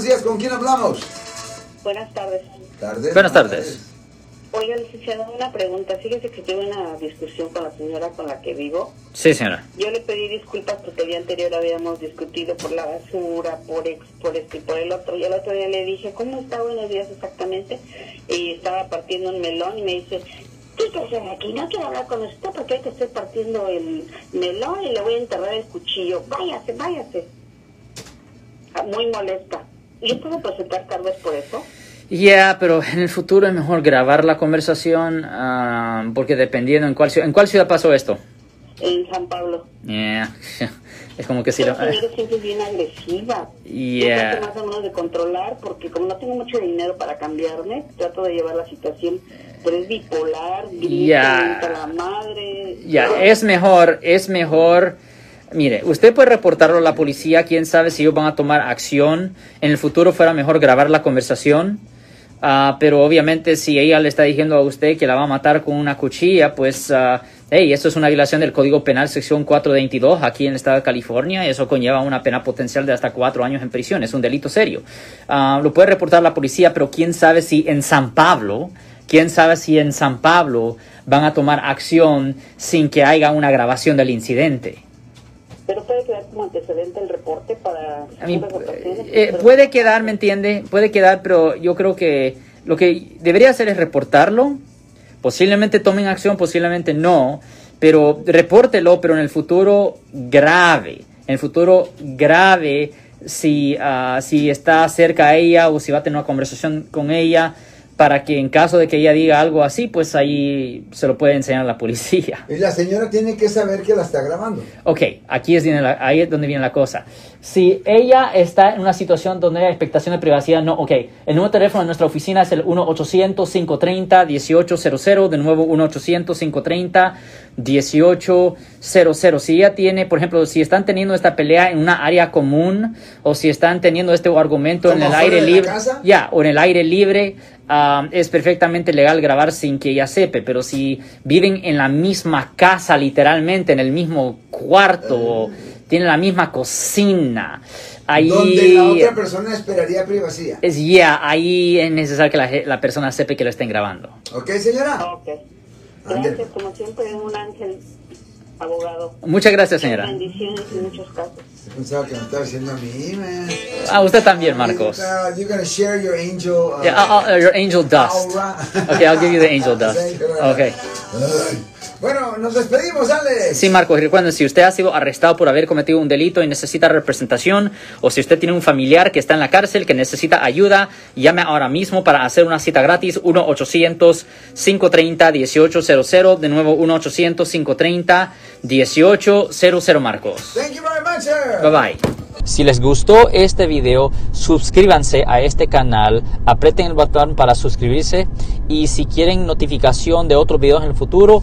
buenos días, ¿con quién hablamos? Buenas tardes. Tardes. Buenas tardes. Oiga, licenciado, una pregunta. Fíjese que tuve una discusión con la señora con la que vivo. Sí, señora. Yo le pedí disculpas porque el día anterior habíamos discutido por la basura, por ex, por este y por el otro. Y el otro día le dije, ¿cómo está? Buenos días exactamente. Y estaba partiendo un melón y me dice, ¿qué hacer aquí? No quiero hablar con usted porque hay que estoy partiendo el melón y le voy a enterrar el cuchillo. Váyase, váyase. Ah, Muy molesta. ¿Y puedo presentar cargos por eso? Ya, pero en el futuro es mejor grabar la conversación ah, porque dependiendo en cuál, ciudad, en cuál ciudad pasó esto. En San Pablo. Yeah. Es como que si La lo... señora siempre es bien agresiva. Yeah. Yo trato más o menos de controlar porque como no tengo mucho dinero para cambiarme, trato de llevar la situación. Pero es bipolar, grita, grita la madre. Ya, es mejor, es mejor. Mire, usted puede reportarlo a la policía, quién sabe si ellos van a tomar acción. En el futuro fuera mejor grabar la conversación. Ah, pero obviamente si ella le está diciendo a usted que la va a matar con una cuchilla, pues, ah, hey, esto es una violación del Código Penal sección 422 aquí en el estado de California. Eso conlleva una pena potencial de hasta cuatro años en prisión. Es un delito serio. Ah, lo puede reportar la policía, pero quién sabe si en San Pablo, quién sabe si en San Pablo van a tomar acción sin que haya una grabación del incidente. Pero puede quedar como antecedente el reporte para... A mí, eh, pero- puede quedar, ¿me entiende? Puede quedar, pero yo creo que lo que debería hacer es reportarlo. Posiblemente tomen acción, posiblemente no, pero repórtelo, pero en el futuro grave. En el futuro grave si, ah, si está cerca a ella o si va a tener una conversación con ella para que en caso de que ella diga algo así, pues ahí se lo puede enseñar a la policía. Y la señora tiene que saber que la está grabando. Ok, aquí es, ahí donde viene la cosa. Si ella está en una situación donde hay expectación de privacidad, no, ok. El número de teléfono de nuestra oficina es el 1-800-530-1800. De nuevo, 1-800-530-1800. Si ella tiene, por ejemplo, si están teniendo esta pelea en una área común o si están teniendo este argumento en ¿Como el aire libre, ya, o en el aire libre, es perfectamente legal grabar sin que ella sepa, pero si viven en la misma casa, literalmente, en el mismo cuarto, tienen la misma cocina, ahí Donde la otra persona esperaría privacidad. es ya, ahí es necesario que la, la persona sepa que lo estén grabando. ¿Ok, señora? Ok. Gracias, como siempre, un ángel abogado. Muchas gracias, señora. Bendiciones en muchos casos. Pensaba que me estaba diciendo a mí, man. A usted también, Marcos. Uh, You're gonna share your angel. uh, Yeah, I'll- I'll- your angel dust. aura. Okay, I'll give you the angel dust. Okay. Bueno, nos despedimos, Alex. Sí, Marcos, y recuerden, si usted ha sido arrestado por haber cometido un delito y necesita representación, o si usted tiene un familiar que está en la cárcel que necesita ayuda, llame ahora mismo para hacer una cita gratis, 1-800-530-1800. De nuevo, 1-800-530-1800, Marcos. Thank you very much, sir. Bye bye. Si les gustó este video, suscríbanse a este canal, aprieten el botón para suscribirse y si quieren notificación de otros videos en el futuro,